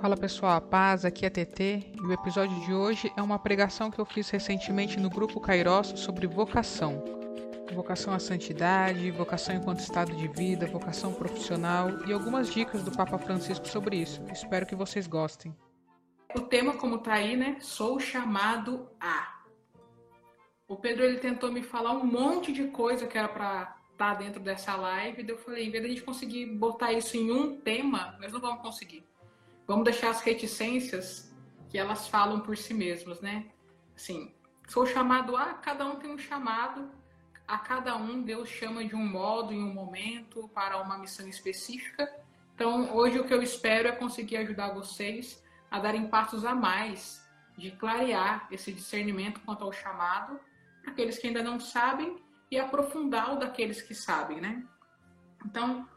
Fala pessoal, a paz, aqui é TT e o episódio de hoje é uma pregação que eu fiz recentemente no grupo Kairos sobre vocação. Vocação à santidade, vocação enquanto estado de vida, vocação profissional e algumas dicas do Papa Francisco sobre isso. Espero que vocês gostem. O tema, como tá aí, né? Sou chamado a. O Pedro ele tentou me falar um monte de coisa que era para estar tá dentro dessa live, e eu falei, em vez de a gente conseguir botar isso em um tema, nós não vamos conseguir. Vamos deixar as reticências que elas falam por si mesmas, né? Assim, sou chamado a, cada um tem um chamado, a cada um Deus chama de um modo, em um momento, para uma missão específica. Então, hoje o que eu espero é conseguir ajudar vocês a darem passos a mais de clarear esse discernimento quanto ao chamado para aqueles que ainda não sabem e aprofundar o daqueles que sabem, né? Então,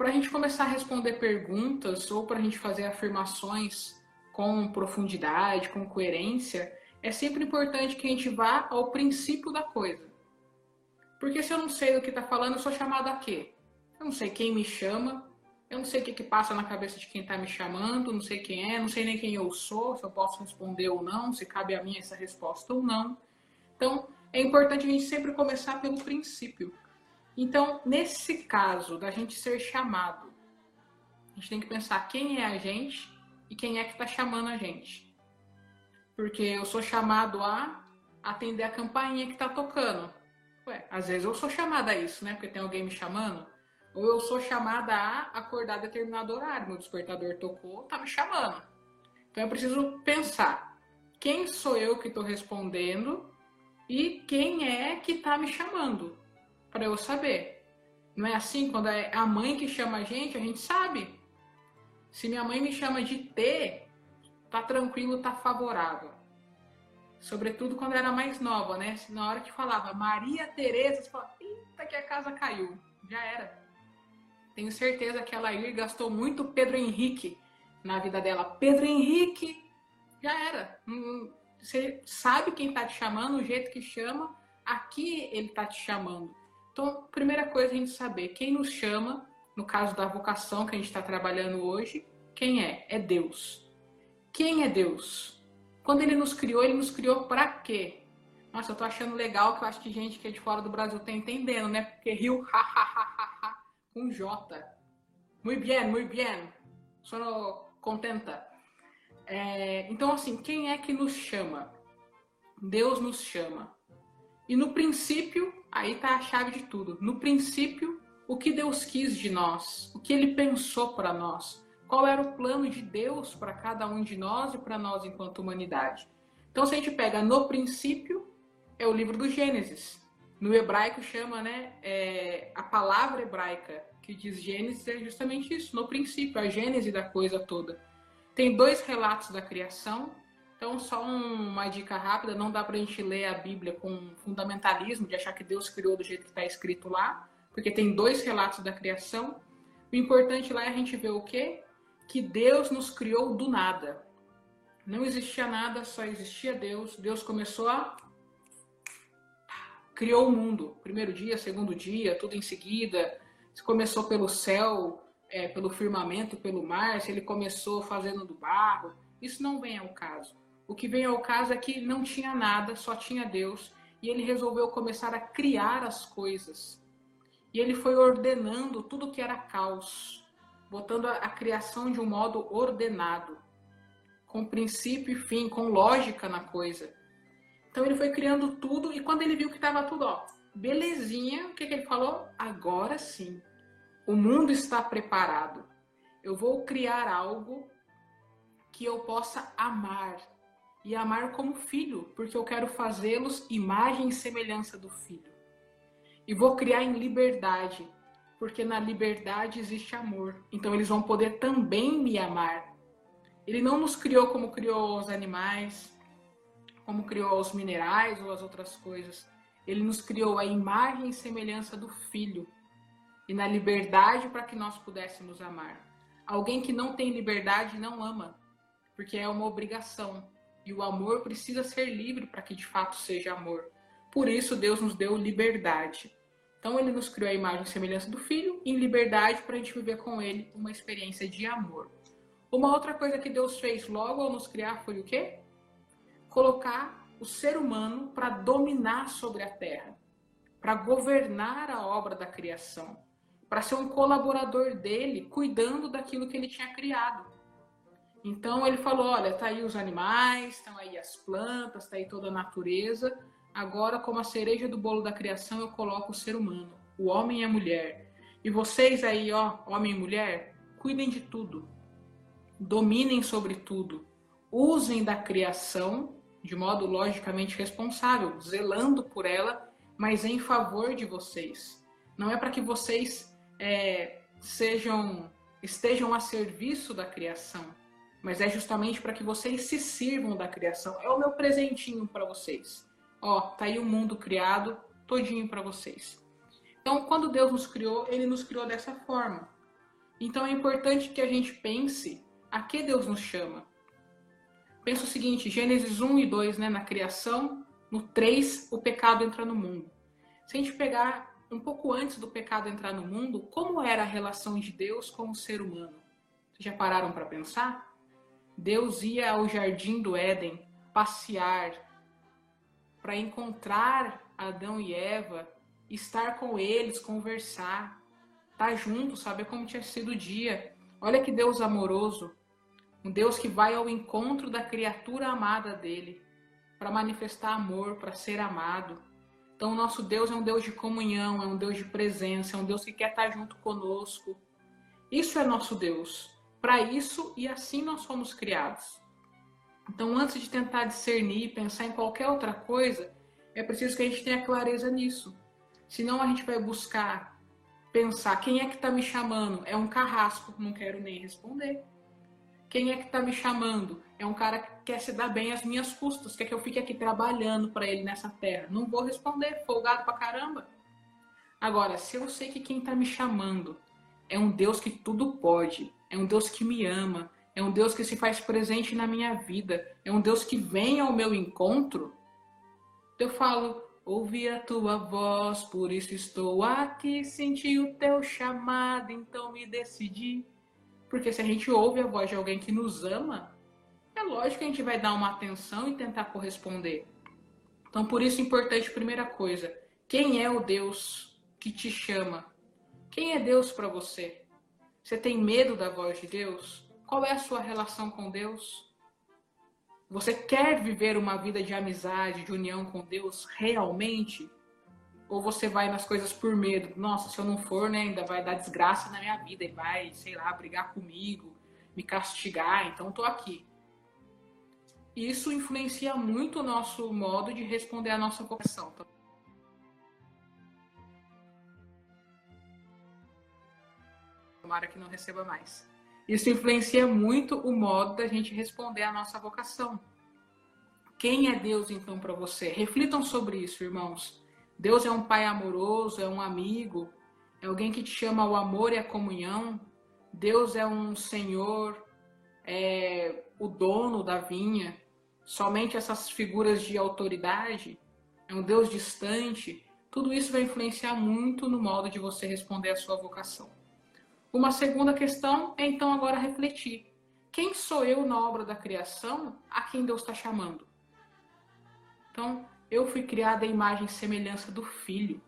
para a gente começar a responder perguntas ou para a gente fazer afirmações com profundidade, com coerência, é sempre importante que a gente vá ao princípio da coisa. Porque se eu não sei do que está falando, eu sou chamado a quê? Eu não sei quem me chama, eu não sei o que, que passa na cabeça de quem está me chamando, não sei quem é, não sei nem quem eu sou, se eu posso responder ou não, se cabe a mim essa resposta ou não. Então, é importante a gente sempre começar pelo princípio. Então, nesse caso da gente ser chamado, a gente tem que pensar quem é a gente e quem é que está chamando a gente. Porque eu sou chamado a atender a campainha que está tocando. Ué, às vezes eu sou chamada a isso, né? Porque tem alguém me chamando. Ou eu sou chamada a acordar a determinado horário. Meu despertador tocou, tá me chamando. Então eu preciso pensar quem sou eu que estou respondendo e quem é que está me chamando para eu saber. Não é assim? Quando é a mãe que chama a gente, a gente sabe. Se minha mãe me chama de T, tá tranquilo, tá favorável. Sobretudo quando era mais nova, né? Na hora que falava Maria Tereza, você fala, eita que a casa caiu. Já era. Tenho certeza que a Lair gastou muito Pedro Henrique na vida dela. Pedro Henrique, já era. Hum, você sabe quem tá te chamando, o jeito que chama, aqui ele tá te chamando. Então, primeira coisa a gente saber quem nos chama, no caso da vocação que a gente está trabalhando hoje, quem é? É Deus. Quem é Deus? Quando ele nos criou, ele nos criou para quê? Nossa, eu tô achando legal que eu acho que gente que é de fora do Brasil tá entendendo, né? Porque riu ha ha ha ha ha com J. Muito bem, muito bem. Sou contenta. É, então, assim, quem é que nos chama? Deus nos chama. E no princípio, aí está a chave de tudo. No princípio, o que Deus quis de nós, o que Ele pensou para nós, qual era o plano de Deus para cada um de nós e para nós enquanto humanidade. Então, se a gente pega no princípio, é o livro do Gênesis. No hebraico chama, né, é, a palavra hebraica que diz Gênesis é justamente isso, no princípio, a gênese da coisa toda. Tem dois relatos da criação, então, só uma dica rápida: não dá para a gente ler a Bíblia com fundamentalismo, de achar que Deus criou do jeito que está escrito lá, porque tem dois relatos da criação. O importante lá é a gente ver o quê? Que Deus nos criou do nada. Não existia nada, só existia Deus. Deus começou a. Criou o mundo. Primeiro dia, segundo dia, tudo em seguida. Se começou pelo céu, é, pelo firmamento, pelo mar, se ele começou fazendo do barro. Isso não vem ao caso. O que vem ao caso é que não tinha nada, só tinha Deus, e ele resolveu começar a criar as coisas. E ele foi ordenando tudo que era caos, botando a, a criação de um modo ordenado, com princípio e fim, com lógica na coisa. Então ele foi criando tudo e quando ele viu que estava tudo, ó, belezinha, o que, que ele falou? Agora sim, o mundo está preparado. Eu vou criar algo que eu possa amar, e amar como filho, porque eu quero fazê-los imagem e semelhança do filho. E vou criar em liberdade, porque na liberdade existe amor. Então eles vão poder também me amar. Ele não nos criou como criou os animais, como criou os minerais ou as outras coisas. Ele nos criou a imagem e semelhança do filho. E na liberdade para que nós pudéssemos amar. Alguém que não tem liberdade não ama, porque é uma obrigação. E o amor precisa ser livre para que de fato seja amor. Por isso Deus nos deu liberdade. Então ele nos criou a imagem e semelhança do Filho em liberdade para a gente viver com ele uma experiência de amor. Uma outra coisa que Deus fez logo ao nos criar foi o quê? Colocar o ser humano para dominar sobre a terra, para governar a obra da criação, para ser um colaborador dele, cuidando daquilo que ele tinha criado. Então ele falou: olha, tá aí os animais, estão aí as plantas, tá aí toda a natureza. Agora, como a cereja do bolo da criação, eu coloco o ser humano, o homem e a mulher. E vocês aí, ó, homem e mulher, cuidem de tudo dominem sobre tudo, usem da criação de modo logicamente responsável, zelando por ela, mas em favor de vocês. Não é para que vocês é, sejam estejam a serviço da criação, mas é justamente para que vocês se sirvam da criação. É o meu presentinho para vocês. Ó, tá aí o mundo criado todinho para vocês. Então, quando Deus nos criou, ele nos criou dessa forma. Então é importante que a gente pense a que Deus nos chama? Pensa o seguinte, Gênesis 1 e 2, né, na criação, no 3, o pecado entra no mundo. Se a gente pegar um pouco antes do pecado entrar no mundo, como era a relação de Deus com o ser humano? Vocês já pararam para pensar? Deus ia ao jardim do Éden passear para encontrar Adão e Eva, estar com eles, conversar, estar tá junto, saber como tinha sido o dia. Olha que Deus amoroso. Um Deus que vai ao encontro da criatura amada dele, para manifestar amor, para ser amado. Então, nosso Deus é um Deus de comunhão, é um Deus de presença, é um Deus que quer estar junto conosco. Isso é nosso Deus. Para isso e assim nós fomos criados. Então, antes de tentar discernir, pensar em qualquer outra coisa, é preciso que a gente tenha clareza nisso. Senão a gente vai buscar pensar quem é que está me chamando. É um carrasco, não quero nem responder. Quem é que está me chamando? É um cara que quer se dar bem às minhas custas, quer que eu fique aqui trabalhando para ele nessa terra. Não vou responder, folgado pra caramba. Agora, se eu sei que quem está me chamando é um Deus que tudo pode, é um Deus que me ama, é um Deus que se faz presente na minha vida, é um Deus que vem ao meu encontro, eu falo, ouvi a tua voz, por isso estou aqui, senti o teu chamado, então me decidi. Porque se a gente ouve a voz de alguém que nos ama, é lógico que a gente vai dar uma atenção e tentar corresponder. Então, por isso, importante, primeira coisa: quem é o Deus que te chama? Quem é Deus para você? Você tem medo da voz de Deus? Qual é a sua relação com Deus? Você quer viver uma vida de amizade, de união com Deus realmente? Ou você vai nas coisas por medo? Nossa, se eu não for, né, ainda vai dar desgraça na minha vida e vai, sei lá, brigar comigo, me castigar, então tô aqui. Isso influencia muito o nosso modo de responder à nossa vocação. Tomara que não receba mais. Isso influencia muito o modo da gente responder à nossa vocação. Quem é Deus então para você? Reflitam sobre isso, irmãos. Deus é um pai amoroso, é um amigo, é alguém que te chama ao amor e à comunhão. Deus é um senhor, é o dono da vinha. Somente essas figuras de autoridade, é um Deus distante. Tudo isso vai influenciar muito no modo de você responder à sua vocação. Uma segunda questão é então agora refletir. Quem sou eu na obra da criação a quem Deus está chamando? Então, eu fui criada à imagem e semelhança do Filho.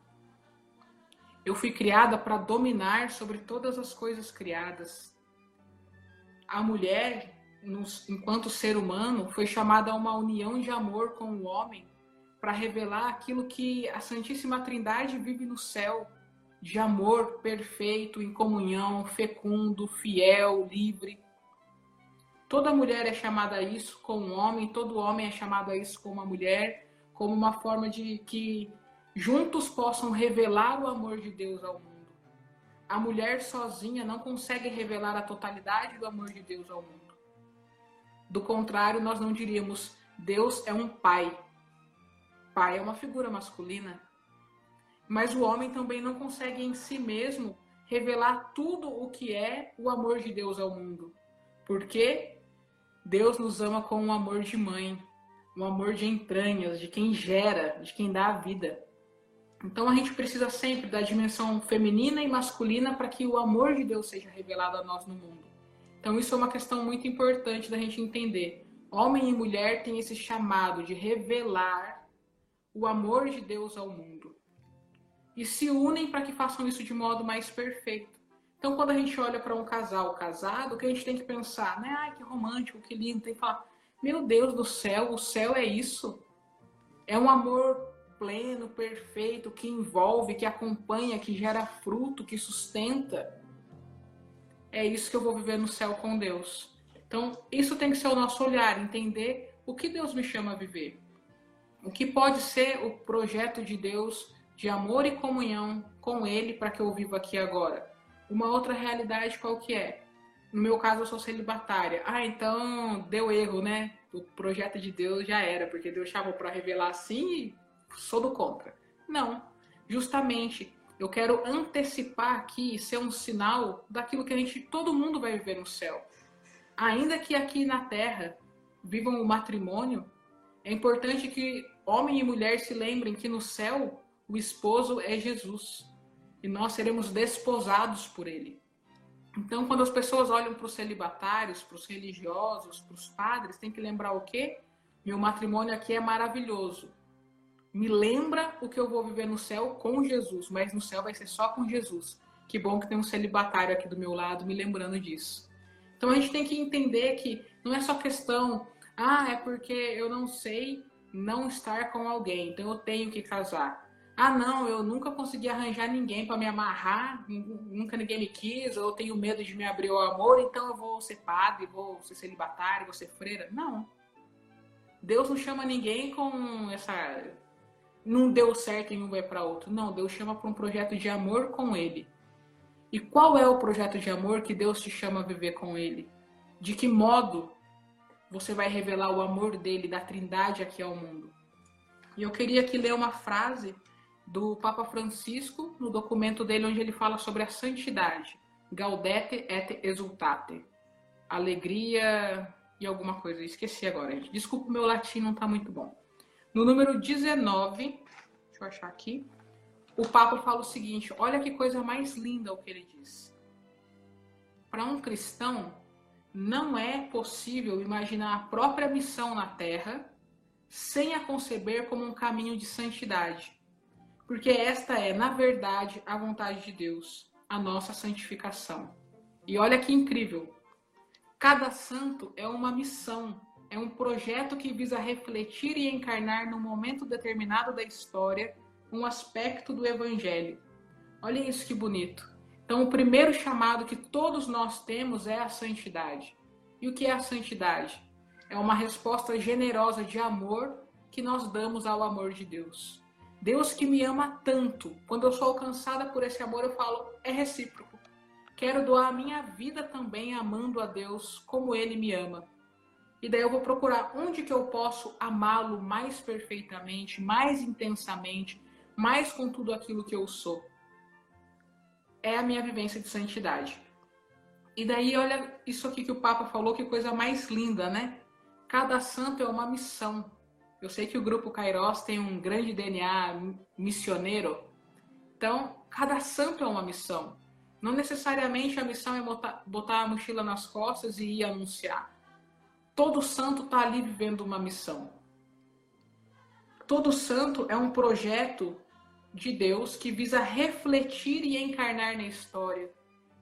Eu fui criada para dominar sobre todas as coisas criadas. A mulher, enquanto ser humano, foi chamada a uma união de amor com o homem para revelar aquilo que a Santíssima Trindade vive no céu, de amor perfeito, em comunhão, fecundo, fiel, livre. Toda mulher é chamada a isso com um homem, todo homem é chamado a isso com uma mulher como uma forma de que juntos possam revelar o amor de Deus ao mundo. A mulher sozinha não consegue revelar a totalidade do amor de Deus ao mundo. Do contrário, nós não diríamos Deus é um pai. Pai é uma figura masculina. Mas o homem também não consegue em si mesmo revelar tudo o que é o amor de Deus ao mundo. Porque Deus nos ama com um amor de mãe, um amor de entranhas, de quem gera, de quem dá a vida. Então a gente precisa sempre da dimensão feminina e masculina para que o amor de Deus seja revelado a nós no mundo. Então, isso é uma questão muito importante da gente entender. Homem e mulher têm esse chamado de revelar o amor de Deus ao mundo. E se unem para que façam isso de modo mais perfeito. Então, quando a gente olha para um casal casado, o que a gente tem que pensar, né? Ai, que romântico, que lindo. Tem que falar, meu Deus do céu, o céu é isso. É um amor pleno, perfeito, que envolve, que acompanha, que gera fruto, que sustenta é isso que eu vou viver no céu com Deus. Então, isso tem que ser o nosso olhar, entender o que Deus me chama a viver. O que pode ser o projeto de Deus de amor e comunhão com Ele para que eu viva aqui agora. Uma outra realidade qual que é? No meu caso, eu sou celibatária. Ah, então deu erro, né? O projeto de Deus já era, porque Deus chamou para revelar assim e sou do contra. Não. Justamente eu quero antecipar aqui, ser um sinal daquilo que a gente, todo mundo vai viver no céu. Ainda que aqui na terra vivam o matrimônio, é importante que homem e mulher se lembrem que no céu o esposo é Jesus e nós seremos desposados por ele. Então, quando as pessoas olham para os celibatários, para os religiosos, para os padres, tem que lembrar o quê? Meu matrimônio aqui é maravilhoso me lembra o que eu vou viver no céu com Jesus, mas no céu vai ser só com Jesus. Que bom que tem um celibatário aqui do meu lado me lembrando disso. Então a gente tem que entender que não é só questão, ah, é porque eu não sei não estar com alguém, então eu tenho que casar. Ah, não, eu nunca consegui arranjar ninguém para me amarrar, nunca ninguém me quis, ou tenho medo de me abrir ao amor, então eu vou ser padre, vou ser celibatário, vou ser freira. Não. Deus não chama ninguém com essa não deu certo e um vai para outro. Não, Deus chama para um projeto de amor com Ele. E qual é o projeto de amor que Deus te chama a viver com Ele? De que modo você vai revelar o amor dele, da Trindade aqui ao mundo? E eu queria aqui ler uma frase do Papa Francisco no documento dele onde ele fala sobre a santidade. Gaudete et exultate. Alegria e alguma coisa. Esqueci agora. Desculpa, meu latim não está muito bom. No número 19, deixa eu achar aqui, o Papa fala o seguinte: olha que coisa mais linda o que ele diz. Para um cristão, não é possível imaginar a própria missão na Terra sem a conceber como um caminho de santidade. Porque esta é, na verdade, a vontade de Deus, a nossa santificação. E olha que incrível! Cada santo é uma missão é um projeto que visa refletir e encarnar num momento determinado da história um aspecto do evangelho. Olha isso que bonito. Então, o primeiro chamado que todos nós temos é a santidade. E o que é a santidade? É uma resposta generosa de amor que nós damos ao amor de Deus. Deus que me ama tanto, quando eu sou alcançada por esse amor, eu falo, é recíproco. Quero doar a minha vida também amando a Deus como ele me ama. E daí eu vou procurar onde que eu posso amá-lo mais perfeitamente, mais intensamente, mais com tudo aquilo que eu sou. É a minha vivência de santidade. E daí, olha isso aqui que o Papa falou, que coisa mais linda, né? Cada santo é uma missão. Eu sei que o grupo Kairos tem um grande DNA missioneiro. Então, cada santo é uma missão. Não necessariamente a missão é botar, botar a mochila nas costas e ir anunciar. Todo santo está ali vivendo uma missão. Todo santo é um projeto de Deus que visa refletir e encarnar na história.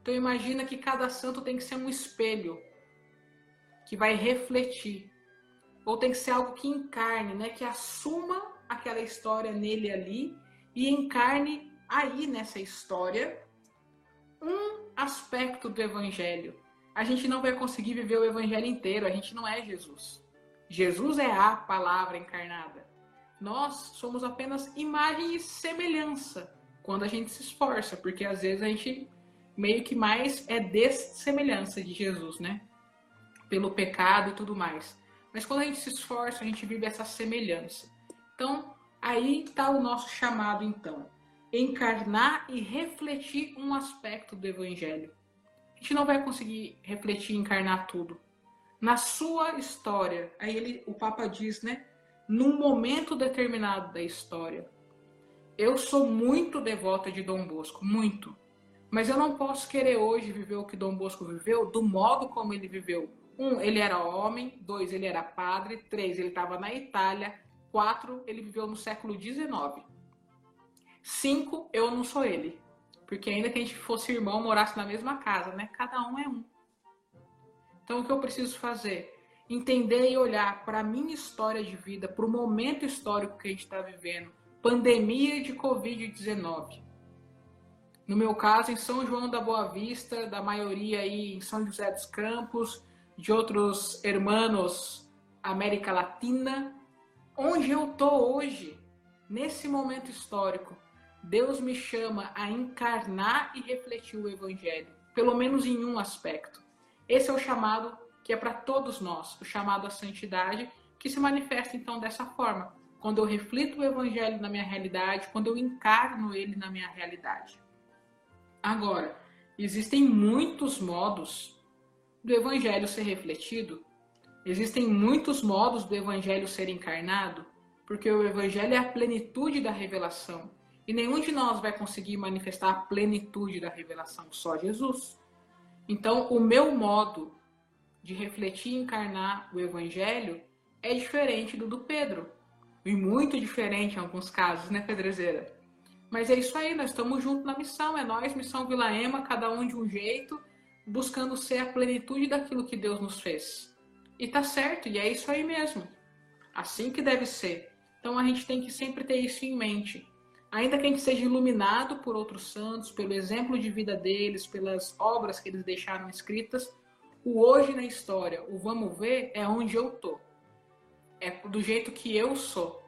Então imagina que cada santo tem que ser um espelho que vai refletir. Ou tem que ser algo que encarne, né? que assuma aquela história nele ali e encarne aí nessa história um aspecto do evangelho a gente não vai conseguir viver o evangelho inteiro. A gente não é Jesus. Jesus é a palavra encarnada. Nós somos apenas imagem e semelhança quando a gente se esforça, porque às vezes a gente meio que mais é dessemelhança de Jesus, né? Pelo pecado e tudo mais. Mas quando a gente se esforça, a gente vive essa semelhança. Então, aí está o nosso chamado, então. Encarnar e refletir um aspecto do Evangelho a gente não vai conseguir refletir e encarnar tudo. Na sua história, aí ele, o Papa diz, né? Num momento determinado da história. Eu sou muito devota de Dom Bosco, muito. Mas eu não posso querer hoje viver o que Dom Bosco viveu do modo como ele viveu. Um, ele era homem. Dois, ele era padre. Três, ele estava na Itália. Quatro, ele viveu no século XIX. Cinco, eu não sou ele. Porque ainda que a gente fosse irmão, morasse na mesma casa, né? Cada um é um. Então, o que eu preciso fazer? Entender e olhar para a minha história de vida, para o momento histórico que a gente está vivendo. Pandemia de Covid-19 no meu caso, em São João da Boa Vista, da maioria aí em São José dos Campos, de outros hermanos América Latina, onde eu tô hoje, nesse momento histórico, Deus me chama a encarnar e refletir o Evangelho, pelo menos em um aspecto. Esse é o chamado que é para todos nós, o chamado à santidade, que se manifesta então dessa forma, quando eu reflito o Evangelho na minha realidade, quando eu encarno ele na minha realidade. Agora, existem muitos modos do evangelho ser refletido, existem muitos modos do evangelho ser encarnado, porque o evangelho é a plenitude da revelação. E nenhum de nós vai conseguir manifestar a plenitude da revelação, só Jesus. Então, o meu modo de refletir e encarnar o evangelho é diferente do do Pedro. E muito diferente em alguns casos, né, Pedrezeira? Mas é isso aí, nós estamos juntos na missão, é nós, missão Vila Ema, cada um de um jeito, buscando ser a plenitude daquilo que Deus nos fez. E tá certo, e é isso aí mesmo. Assim que deve ser. Então a gente tem que sempre ter isso em mente. Ainda que a gente seja iluminado por outros santos, pelo exemplo de vida deles, pelas obras que eles deixaram escritas, o hoje na história, o vamos ver, é onde eu tô. É do jeito que eu sou.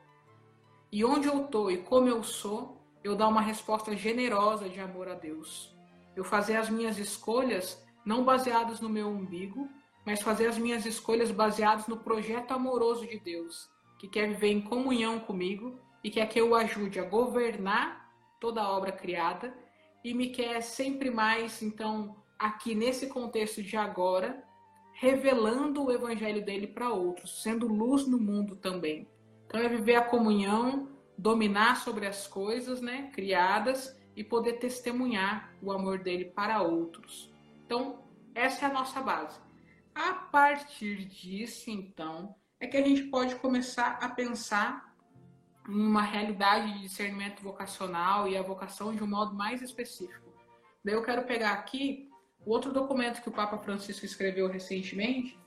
E onde eu tô e como eu sou, eu dar uma resposta generosa de amor a Deus. Eu fazer as minhas escolhas não baseadas no meu umbigo, mas fazer as minhas escolhas baseadas no projeto amoroso de Deus, que quer viver em comunhão comigo e quer que eu ajude a governar toda a obra criada e me quer sempre mais, então, aqui nesse contexto de agora, revelando o evangelho dele para outros, sendo luz no mundo também. Então é viver a comunhão dominar sobre as coisas né, criadas e poder testemunhar o amor dele para outros. Então, essa é a nossa base. A partir disso, então, é que a gente pode começar a pensar em uma realidade de discernimento vocacional e a vocação de um modo mais específico. Daí eu quero pegar aqui outro documento que o Papa Francisco escreveu recentemente,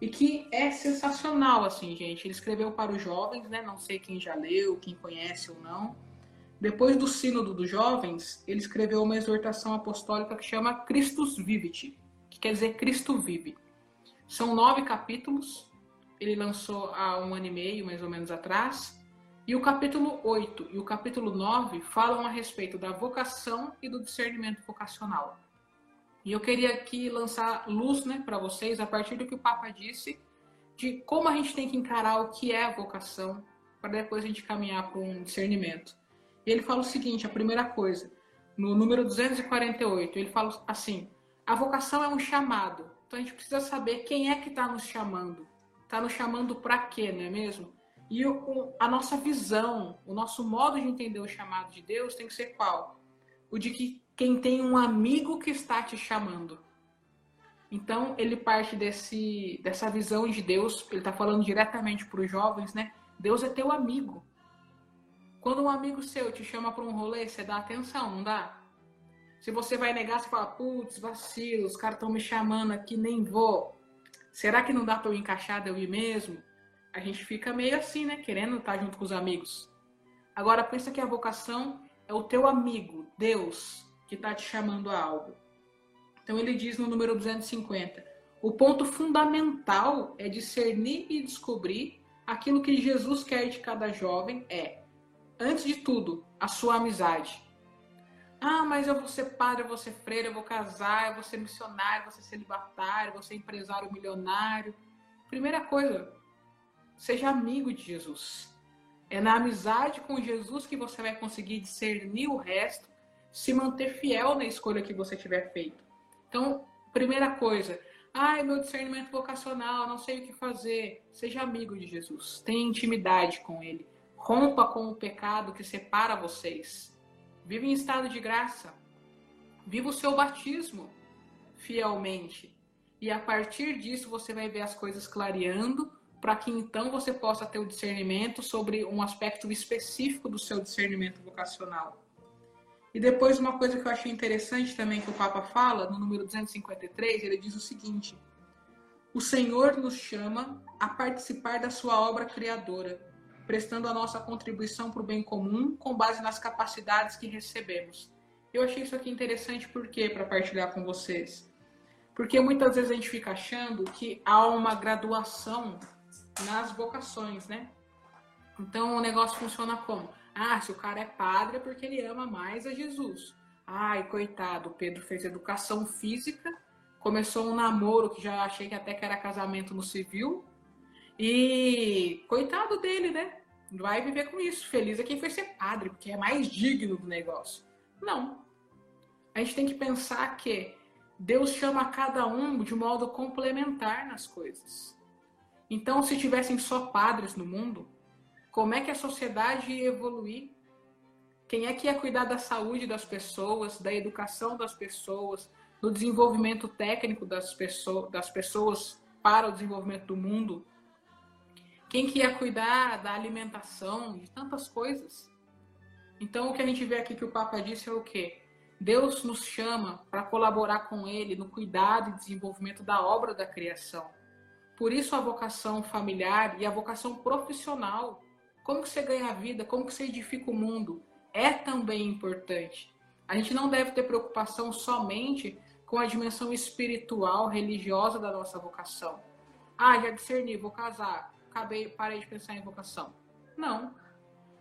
e que é sensacional, assim, gente. Ele escreveu para os jovens, né? Não sei quem já leu, quem conhece ou não. Depois do Sínodo dos Jovens, ele escreveu uma exortação apostólica que chama Christus Vivit, que quer dizer Cristo vive. São nove capítulos, ele lançou há um ano e meio, mais ou menos atrás. E o capítulo 8 e o capítulo 9 falam a respeito da vocação e do discernimento vocacional. E eu queria aqui lançar luz né, para vocês, a partir do que o Papa disse, de como a gente tem que encarar o que é a vocação, para depois a gente caminhar para um discernimento. E ele fala o seguinte: a primeira coisa, no número 248, ele fala assim: a vocação é um chamado. Então a gente precisa saber quem é que está nos chamando. Está nos chamando para quê, não é mesmo? E o, a nossa visão, o nosso modo de entender o chamado de Deus tem que ser qual? O de que quem tem um amigo que está te chamando. Então, ele parte desse, dessa visão de Deus, ele está falando diretamente para os jovens, né? Deus é teu amigo. Quando um amigo seu te chama para um rolê, você dá atenção, não dá? Se você vai negar, você fala, putz, vacilo, os caras estão me chamando aqui, nem vou. Será que não dá para eu encaixar de eu ir mesmo? A gente fica meio assim, né? Querendo estar junto com os amigos. Agora, pensa que a vocação é o teu amigo, Deus, que está te chamando a algo. Então ele diz no número 250: o ponto fundamental é discernir e descobrir aquilo que Jesus quer de cada jovem é, antes de tudo, a sua amizade. Ah, mas eu vou ser padre, eu vou ser freira, eu vou casar, eu vou ser missionário, eu vou ser celibatário, eu vou ser empresário milionário. Primeira coisa, seja amigo de Jesus. É na amizade com Jesus que você vai conseguir discernir o resto se manter fiel na escolha que você tiver feito. Então, primeira coisa, ai, meu discernimento vocacional, não sei o que fazer. Seja amigo de Jesus, tenha intimidade com ele. Rompa com o pecado que separa vocês. Vive em estado de graça. Viva o seu batismo fielmente. E a partir disso você vai ver as coisas clareando, para que então você possa ter o discernimento sobre um aspecto específico do seu discernimento vocacional. E depois uma coisa que eu achei interessante também que o Papa fala, no número 253, ele diz o seguinte: O Senhor nos chama a participar da sua obra criadora, prestando a nossa contribuição para o bem comum com base nas capacidades que recebemos. Eu achei isso aqui interessante porque para partilhar com vocês. Porque muitas vezes a gente fica achando que há uma graduação nas vocações, né? Então o negócio funciona como? Ah, se o cara é padre é porque ele ama mais a Jesus. Ai, coitado, Pedro fez educação física, começou um namoro que já achei que até que era casamento no civil. E coitado dele, né? Vai viver com isso. Feliz é quem foi ser padre, porque é mais digno do negócio. Não. A gente tem que pensar que Deus chama cada um de modo complementar nas coisas. Então, se tivessem só padres no mundo, como é que a sociedade ia evoluir? Quem é que ia cuidar da saúde das pessoas, da educação das pessoas, do desenvolvimento técnico das, pessoas, das pessoas para o desenvolvimento do mundo? Quem que ia cuidar da alimentação, de tantas coisas? Então, o que a gente vê aqui que o Papa disse é o quê? Deus nos chama para colaborar com Ele no cuidado e desenvolvimento da obra da criação. Por isso a vocação familiar e a vocação profissional, como que você ganha a vida, como que você edifica o mundo, é também importante. A gente não deve ter preocupação somente com a dimensão espiritual, religiosa da nossa vocação. Ah, já discerni, vou casar, acabei, parei de pensar em vocação. Não.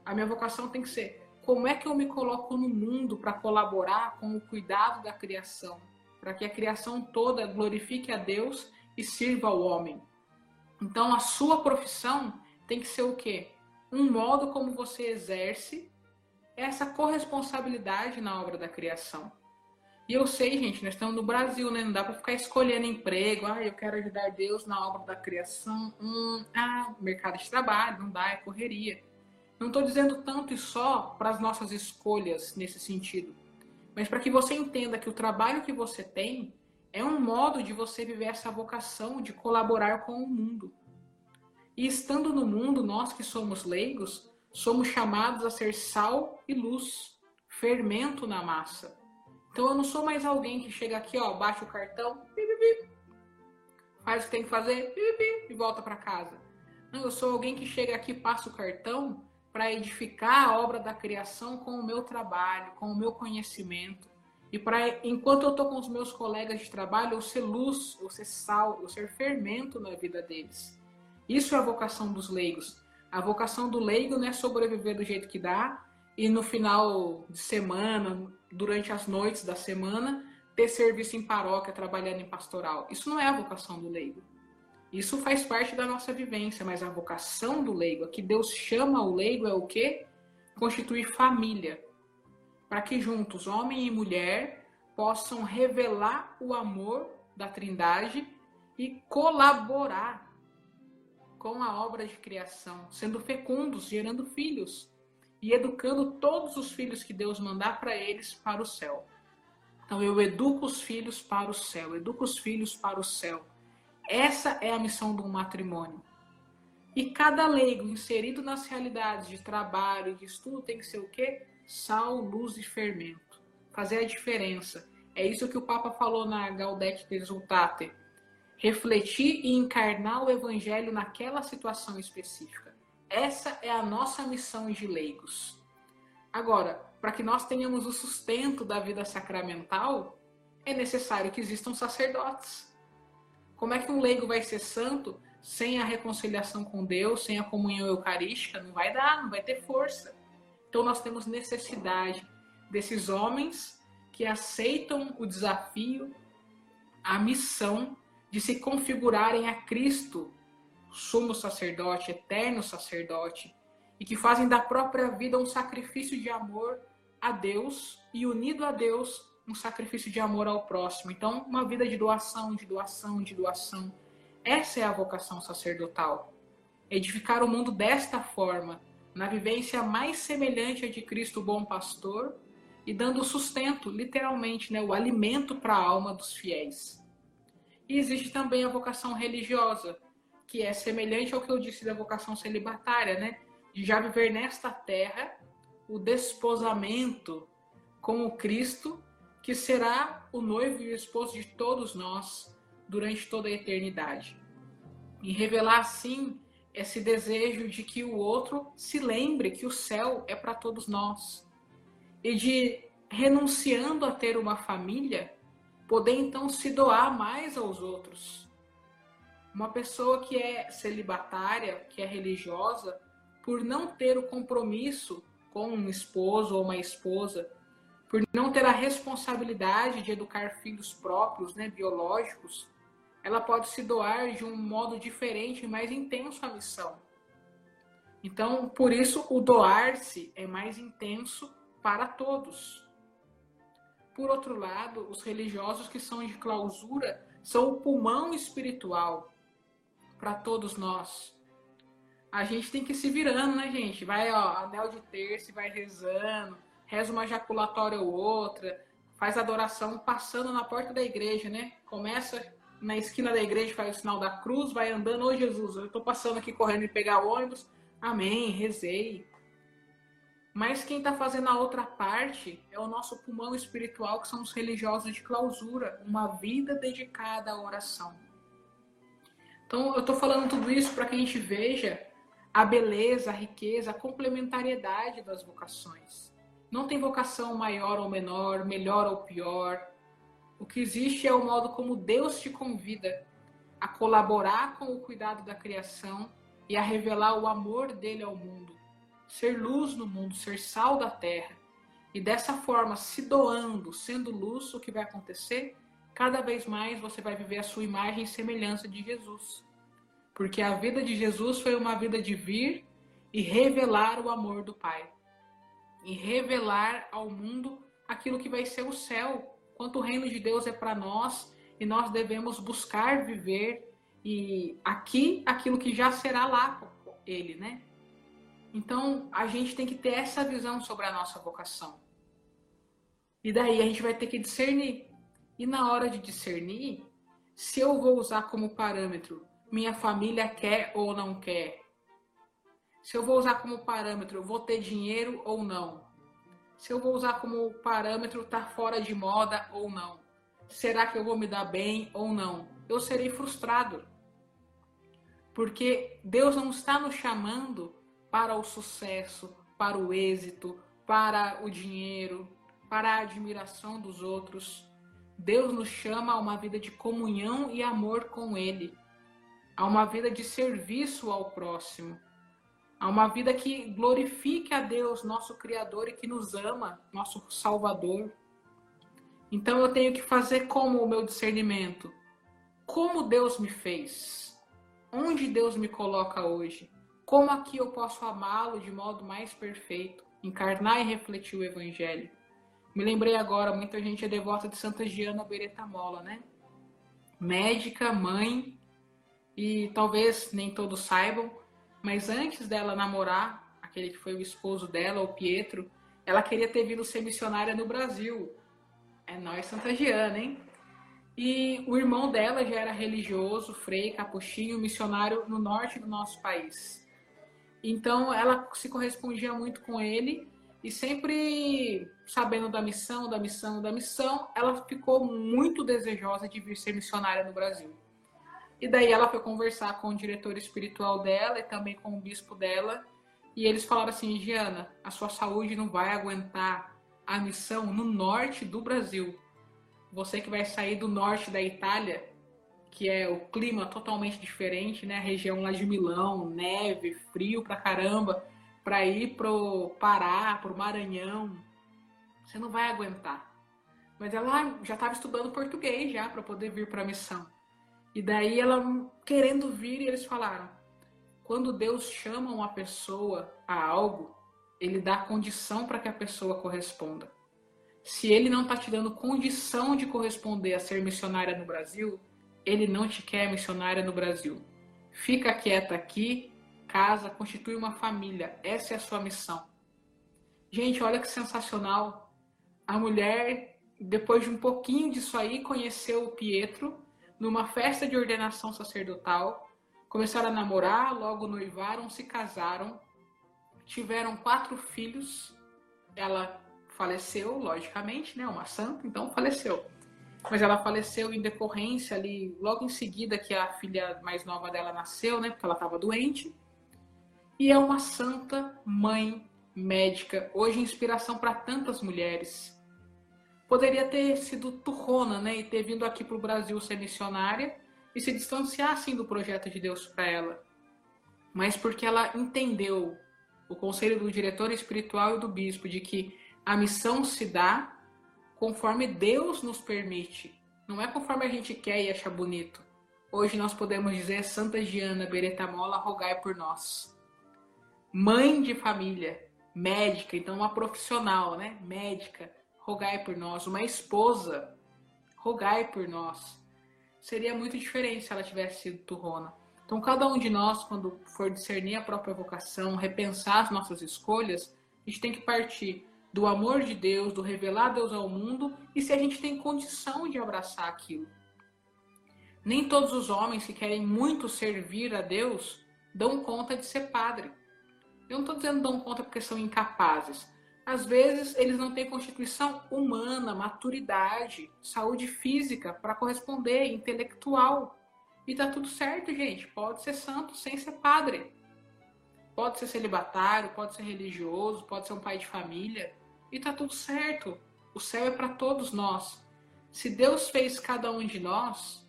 A minha vocação tem que ser como é que eu me coloco no mundo para colaborar com o cuidado da criação, para que a criação toda glorifique a Deus e sirva ao homem. Então, a sua profissão tem que ser o quê? Um modo como você exerce essa corresponsabilidade na obra da criação. E eu sei, gente, nós estamos no Brasil, né? Não dá para ficar escolhendo emprego. Ah, eu quero ajudar Deus na obra da criação. Hum, ah, mercado de trabalho, não dá, é correria. Não estou dizendo tanto e só para as nossas escolhas nesse sentido, mas para que você entenda que o trabalho que você tem é um modo de você viver essa vocação de colaborar com o mundo. E estando no mundo, nós que somos leigos, somos chamados a ser sal e luz, fermento na massa. Então eu não sou mais alguém que chega aqui, ó, baixa o cartão, faz o que tem que fazer e volta para casa. Não, eu sou alguém que chega aqui, passa o cartão para edificar a obra da criação com o meu trabalho, com o meu conhecimento. E para, enquanto eu estou com os meus colegas de trabalho, eu ser luz, eu ser sal, eu ser fermento na vida deles. Isso é a vocação dos leigos. A vocação do leigo não é sobreviver do jeito que dá e no final de semana, durante as noites da semana, ter serviço em paróquia, trabalhando em pastoral. Isso não é a vocação do leigo. Isso faz parte da nossa vivência, mas a vocação do leigo, a que Deus chama o leigo é o quê? Constituir família. Para que juntos, homem e mulher, possam revelar o amor da Trindade e colaborar com a obra de criação, sendo fecundos, gerando filhos e educando todos os filhos que Deus mandar para eles para o céu. Então eu educo os filhos para o céu, educo os filhos para o céu. Essa é a missão de um matrimônio. E cada leigo inserido nas realidades de trabalho e de estudo tem que ser o quê? Sal, luz e fermento. Fazer a diferença. É isso que o Papa falou na Gaudete de Exultate. Refletir e encarnar o evangelho naquela situação específica. Essa é a nossa missão de leigos. Agora, para que nós tenhamos o sustento da vida sacramental, é necessário que existam sacerdotes. Como é que um leigo vai ser santo sem a reconciliação com Deus, sem a comunhão eucarística? Não vai dar, não vai ter força. Então nós temos necessidade desses homens que aceitam o desafio, a missão de se configurarem a Cristo, sumo sacerdote, eterno sacerdote, e que fazem da própria vida um sacrifício de amor a Deus e unido a Deus um sacrifício de amor ao próximo. Então, uma vida de doação, de doação, de doação. Essa é a vocação sacerdotal. Edificar o mundo desta forma, na vivência mais semelhante a de Cristo, bom pastor, e dando sustento, literalmente, né, o alimento para a alma dos fiéis. E existe também a vocação religiosa, que é semelhante ao que eu disse da vocação celibatária, né? De já viver nesta terra o desposamento com o Cristo, que será o noivo e o esposo de todos nós durante toda a eternidade. E revelar assim esse desejo de que o outro se lembre que o céu é para todos nós. E de renunciando a ter uma família, poder então se doar mais aos outros. Uma pessoa que é celibatária, que é religiosa, por não ter o compromisso com um esposo ou uma esposa, por não ter a responsabilidade de educar filhos próprios, né, biológicos, ela pode se doar de um modo diferente mais intenso à missão. Então, por isso, o doar-se é mais intenso para todos. Por outro lado, os religiosos que são de clausura são o pulmão espiritual para todos nós. A gente tem que ir se virando, né, gente? Vai, ó, anel de terço, vai rezando, reza uma jaculatória ou outra, faz adoração passando na porta da igreja, né? Começa na esquina da igreja, faz o sinal da cruz, vai andando, ô Jesus, eu estou passando aqui correndo e pegar o ônibus. Amém, rezei. Mas quem está fazendo a outra parte é o nosso pulmão espiritual, que são os religiosos de clausura, uma vida dedicada à oração. Então, eu estou falando tudo isso para que a gente veja a beleza, a riqueza, a complementariedade das vocações. Não tem vocação maior ou menor, melhor ou pior. O que existe é o modo como Deus te convida a colaborar com o cuidado da criação e a revelar o amor dele ao mundo, ser luz no mundo, ser sal da terra. E dessa forma, se doando, sendo luz, o que vai acontecer? Cada vez mais você vai viver a sua imagem e semelhança de Jesus. Porque a vida de Jesus foi uma vida de vir e revelar o amor do Pai. E revelar ao mundo aquilo que vai ser o céu, quanto o reino de Deus é para nós e nós devemos buscar viver e aqui aquilo que já será lá ele, né? Então a gente tem que ter essa visão sobre a nossa vocação. E daí a gente vai ter que discernir. E na hora de discernir, se eu vou usar como parâmetro minha família quer ou não quer, se eu vou usar como parâmetro vou ter dinheiro ou não, se eu vou usar como parâmetro tá fora de moda ou não. Será que eu vou me dar bem ou não? Eu serei frustrado. Porque Deus não está nos chamando para o sucesso, para o êxito, para o dinheiro, para a admiração dos outros. Deus nos chama a uma vida de comunhão e amor com Ele, a uma vida de serviço ao próximo, a uma vida que glorifique a Deus, nosso Criador, e que nos ama, nosso Salvador. Então eu tenho que fazer como o meu discernimento? Como Deus me fez? Onde Deus me coloca hoje? Como aqui eu posso amá-lo de modo mais perfeito, encarnar e refletir o Evangelho? Me lembrei agora, muita gente é devota de Santa Giana Beretta Mola, né? Médica, mãe, e talvez nem todos saibam, mas antes dela namorar aquele que foi o esposo dela, o Pietro, ela queria ter vindo ser missionária no Brasil. É nós Giana, hein? E o irmão dela já era religioso, frei, capuchinho, missionário no norte do nosso país. Então ela se correspondia muito com ele e sempre sabendo da missão, da missão, da missão, ela ficou muito desejosa de vir ser missionária no Brasil. E daí ela foi conversar com o diretor espiritual dela e também com o bispo dela. E eles falaram assim: Giana, a sua saúde não vai aguentar a missão no norte do Brasil. Você que vai sair do norte da Itália, que é o clima totalmente diferente, né? A região lá de Milão, neve, frio pra caramba, para ir pro Pará, pro Maranhão, você não vai aguentar. Mas ela já estava estudando português já para poder vir para a missão. E daí ela querendo vir, e eles falaram: quando Deus chama uma pessoa a algo, ele dá condição para que a pessoa corresponda. Se ele não está te dando condição de corresponder a ser missionária no Brasil, ele não te quer missionária no Brasil. Fica quieta aqui, casa, constitui uma família. Essa é a sua missão. Gente, olha que sensacional. a mulher, depois de um pouquinho disso aí, conheceu o Pietro numa festa de ordenação sacerdotal. Começaram a namorar, logo noivaram, se casaram, tiveram quatro filhos. Ela faleceu, logicamente, né? Uma santa, então faleceu. Mas ela faleceu em decorrência ali, logo em seguida que a filha mais nova dela nasceu, né? Porque ela estava doente. E é uma santa mãe médica, hoje inspiração para tantas mulheres. Poderia ter sido turrona, né? E ter vindo aqui para o Brasil ser missionária e se distanciar assim do projeto de Deus para ela. Mas porque ela entendeu o conselho do diretor espiritual e do bispo de que a missão se dá conforme Deus nos permite, não é conforme a gente quer e acha bonito. Hoje nós podemos dizer Santa Giana Beretamola, rogai por nós. Mãe de família, médica, então uma profissional, né? Médica, rogai por nós. Uma esposa, rogai por nós. Seria muito diferente se ela tivesse sido turrona. Então, cada um de nós, quando for discernir a própria vocação, repensar as nossas escolhas, a gente tem que partir do amor de Deus, do revelar Deus ao mundo e se a gente tem condição de abraçar aquilo. Nem todos os homens que querem muito servir a Deus dão conta de ser padre. Eu não estou dizendo dão conta porque são incapazes. Às vezes eles não têm constituição humana, maturidade, saúde física para corresponder, intelectual. E tá tudo certo, gente. Pode ser santo sem ser padre. Pode ser celibatário, pode ser religioso, pode ser um pai de família. E tá tudo certo. O céu é para todos nós. Se Deus fez cada um de nós,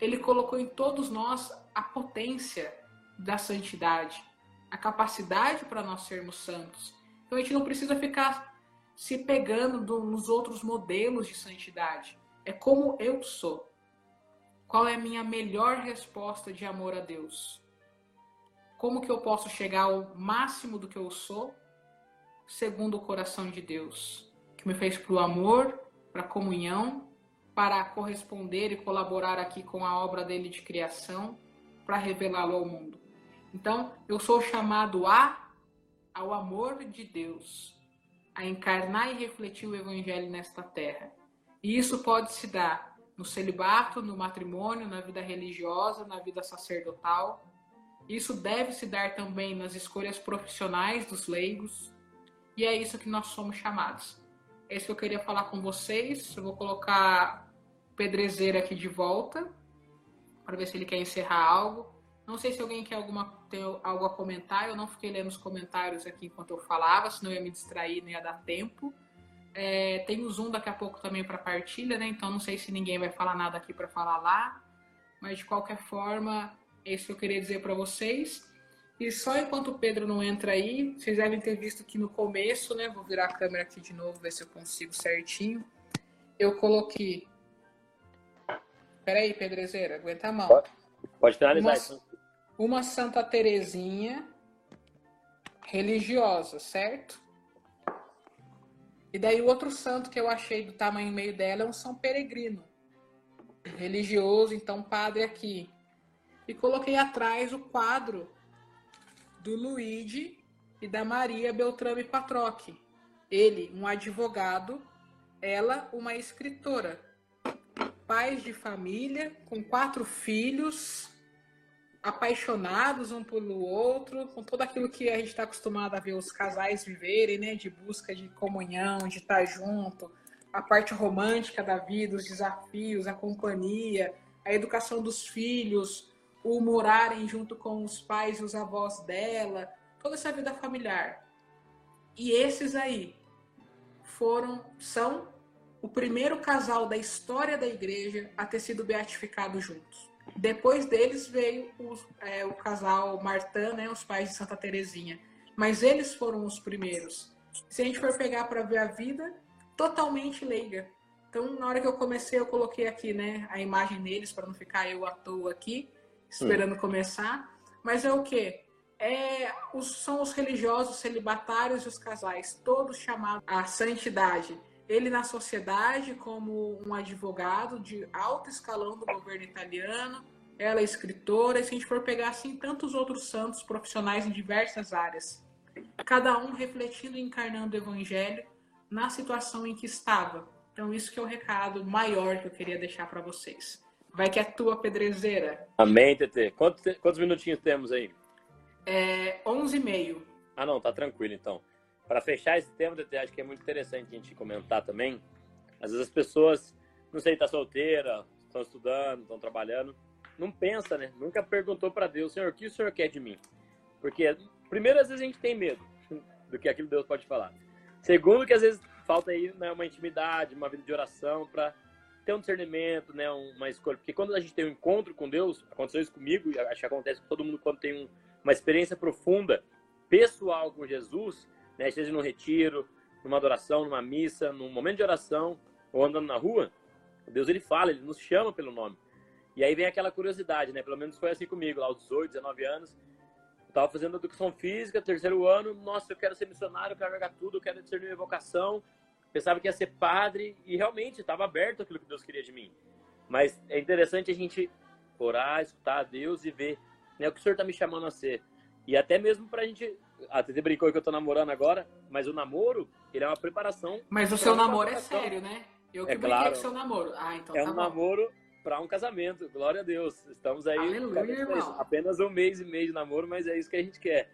ele colocou em todos nós a potência da santidade, a capacidade para nós sermos santos. Então a gente não precisa ficar se pegando nos outros modelos de santidade. É como eu sou. Qual é a minha melhor resposta de amor a Deus? Como que eu posso chegar ao máximo do que eu sou, segundo o coração de Deus, que me fez para o amor, para a comunhão, para corresponder e colaborar aqui com a obra dele de criação, para revelá-lo ao mundo. Então, eu sou chamado a ao amor de Deus, a encarnar e refletir o evangelho nesta terra. E isso pode se dar no celibato, no matrimônio, na vida religiosa, na vida sacerdotal. Isso deve se dar também nas escolhas profissionais dos leigos. E é isso que nós somos chamados. É isso que eu queria falar com vocês. Eu vou colocar o Pedrezeiro aqui de volta para ver se ele quer encerrar algo. Não sei se alguém quer alguma, tem algo a comentar. Eu não fiquei lendo os comentários aqui enquanto eu falava, senão eu ia me distrair, não ia dar tempo. É, tem o Zoom daqui a pouco também para partilha, né? Então não sei se ninguém vai falar nada aqui para falar lá, mas de qualquer forma, é isso que eu queria dizer para vocês. E só enquanto o Pedro não entra aí, vocês devem ter visto que no começo, né? Vou virar a câmera aqui de novo, ver se eu consigo certinho. Eu coloquei. Peraí, Pedrezeira, aguenta a mão. Pode, pode finalizar. Uma, uma Santa Terezinha religiosa, certo? E daí o outro santo que eu achei do tamanho meio dela é um São Peregrino, religioso, então padre aqui. E coloquei atrás o quadro do Luigi e da Maria Beltrame Patroque. Ele, um advogado, ela, uma escritora. Pais de família, com quatro filhos, apaixonados um pelo outro, com tudo aquilo que a gente está acostumado a ver os casais viverem, né? De busca de comunhão, de estar junto, a parte romântica da vida, os desafios, a companhia, a educação dos filhos, o morarem junto com os pais e os avós dela, toda essa vida familiar. E esses aí foram, são o primeiro casal da história da igreja a ter sido beatificado juntos. Depois deles veio os, é, o casal Martã, né, os pais de Santa Terezinha. Mas eles foram os primeiros. Se a gente for pegar para ver a vida, totalmente leiga. Então, na hora que eu comecei, eu coloquei aqui, né, a imagem deles para não ficar eu à toa aqui, esperando hum. começar. Mas é o quê? É, os, são os religiosos, celibatários e os casais, todos chamados à santidade ele na sociedade como um advogado de alto escalão do governo italiano, ela é escritora, e se a gente for pegar assim tantos outros santos profissionais em diversas áreas, cada um refletindo e encarnando o evangelho na situação em que estava. Então, isso que é o recado maior que eu queria deixar para vocês. Vai que é tua pedrezeira. Amém, TT. Quantos, quantos minutinhos temos aí? É 11 e meio. Ah, não, tá tranquilo então. Para fechar esse tema, TT, acho que é muito interessante a gente comentar também. Às vezes as pessoas, não sei, tá solteira, estão estudando, estão trabalhando, não pensa, né? Nunca perguntou para Deus, Senhor, o que o Senhor quer de mim? Porque, primeiro, às vezes a gente tem medo do que aquilo Deus pode falar. Segundo, que às vezes falta aí né, uma intimidade, uma vida de oração para ter um discernimento, né, uma escolha. Porque quando a gente tem um encontro com Deus, aconteceu isso comigo, e acho que acontece com todo mundo quando tem um, uma experiência profunda, pessoal com Jesus, né, seja num retiro, numa adoração, numa missa, num momento de oração, ou andando na rua, Deus ele fala, ele nos chama pelo nome. E aí vem aquela curiosidade, né? Pelo menos foi assim comigo, lá aos 18, 19 anos. Eu tava fazendo educação física, terceiro ano. Nossa, eu quero ser missionário, eu quero jogar tudo, eu quero discernir minha vocação pensava que ia ser padre e realmente estava aberto aquilo que Deus queria de mim. Mas é interessante a gente orar, escutar a Deus e ver né, o que o Senhor está me chamando a ser. E até mesmo para a gente. A Tete brincou que eu estou namorando agora, mas o namoro, ele é uma preparação. Mas o seu namoro é sério, né? Eu que é claro, o seu namoro. Ah, então é tá um bom. namoro para um casamento, glória a Deus. Estamos aí Aleluia, apenas um mês e meio de namoro, mas é isso que a gente quer.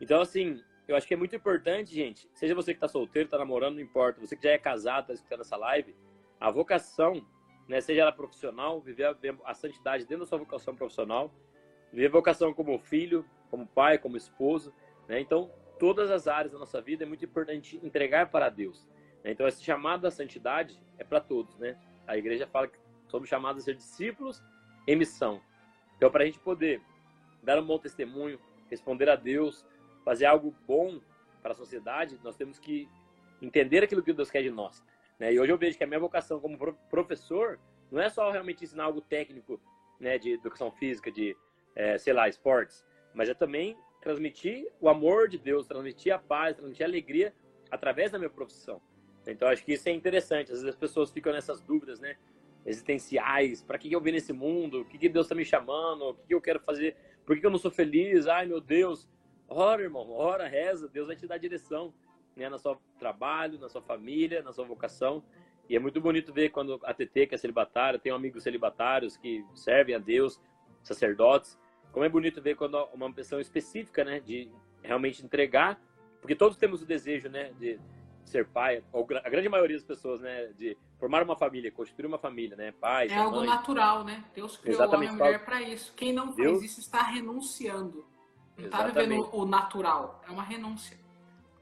Então, assim, eu acho que é muito importante, gente, seja você que está solteiro, está namorando, não importa, você que já é casado, está escutando essa live, a vocação, né, seja ela profissional, viver a, a santidade dentro da sua vocação profissional, viver a vocação como filho, como pai, como esposo, né? Então, todas as áreas da nossa vida é muito importante entregar para Deus. Né? Então, esse chamado à santidade é para todos, né? A igreja fala que somos chamados a ser discípulos em missão. Então, para a gente poder dar um bom testemunho, responder a Deus, fazer algo bom para a sociedade, nós temos que entender aquilo que Deus quer de nós. Né? E hoje eu vejo que a minha vocação como professor não é só realmente ensinar algo técnico né, de educação física, de, é, sei lá, esportes, mas é também transmitir o amor de Deus, transmitir a paz, transmitir a alegria através da minha profissão. Então acho que isso é interessante. Às vezes as pessoas ficam nessas dúvidas, né? Existenciais. Para que, eu vim nesse mundo? O que, que Deus está me chamando? O que, que eu quero fazer? Por que, que eu não sou feliz? Ai, meu Deus. Ora, irmão, ora, reza, Deus vai te dar direção, né, no seu trabalho, na sua família, na sua vocação. E é muito bonito ver quando a TT, que é celibatária, tem amigos celibatários que servem a Deus, sacerdotes. Como é bonito ver quando uma pessoa específica, né, de realmente entregar, porque todos temos o desejo, né, de ser pai, ou a grande maioria das pessoas, né, de formar uma família, constituir uma família, né, pai, É algo mãe. natural, né? Deus criou Exatamente. homem e mulher para isso. Quem não faz Deus... isso está renunciando. Não está vivendo o natural, é uma renúncia.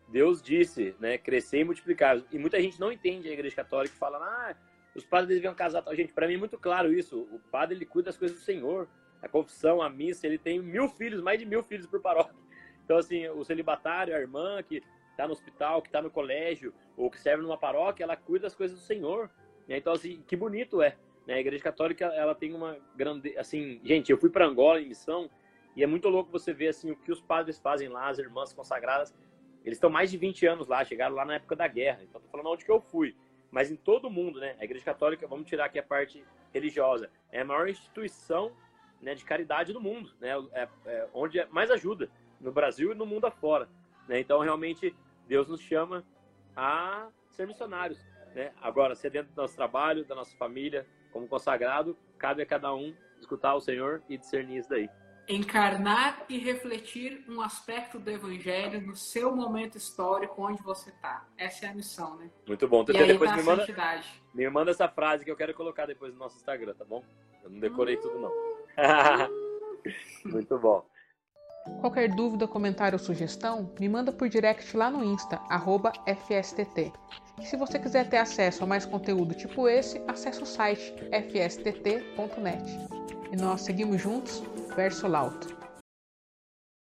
Deus disse, né, crescer e multiplicar. E muita gente não entende a igreja católica e fala, ah, os padres deviam casar. Gente, para mim é muito claro isso. O padre, ele cuida das coisas do Senhor. A confissão, a missa, ele tem mil filhos, mais de mil filhos por paróquia. Então, assim, o celibatário, a irmã que está no hospital, que está no colégio, ou que serve numa paróquia, ela cuida das coisas do Senhor. Então, assim, que bonito é. Né? A igreja católica, ela tem uma grande... Assim, gente, eu fui para Angola em missão, e é muito louco você ver assim o que os padres fazem lá, as irmãs consagradas. Eles estão mais de 20 anos lá, chegaram lá na época da guerra. Então, tô falando onde que eu fui. Mas em todo mundo, né? A Igreja Católica, vamos tirar aqui a parte religiosa, é a maior instituição né, de caridade do mundo, né? É, é onde é mais ajuda no Brasil e no mundo afora. Né? Então, realmente, Deus nos chama a ser missionários. Né? Agora, ser dentro do nosso trabalho, da nossa família, como consagrado, cabe a cada um escutar o Senhor e discernir isso daí encarnar e refletir um aspecto do evangelho no seu momento histórico onde você está. Essa é a missão, né? Muito bom. E aí depois tá me manda, me manda essa frase que eu quero colocar depois no nosso Instagram, tá bom? Eu não decorei tudo não. Muito bom. Qualquer dúvida, comentário ou sugestão, me manda por direct lá no Insta, FSTT. E se você quiser ter acesso a mais conteúdo tipo esse, acesse o site fstt.net. E nós seguimos juntos verso lauto.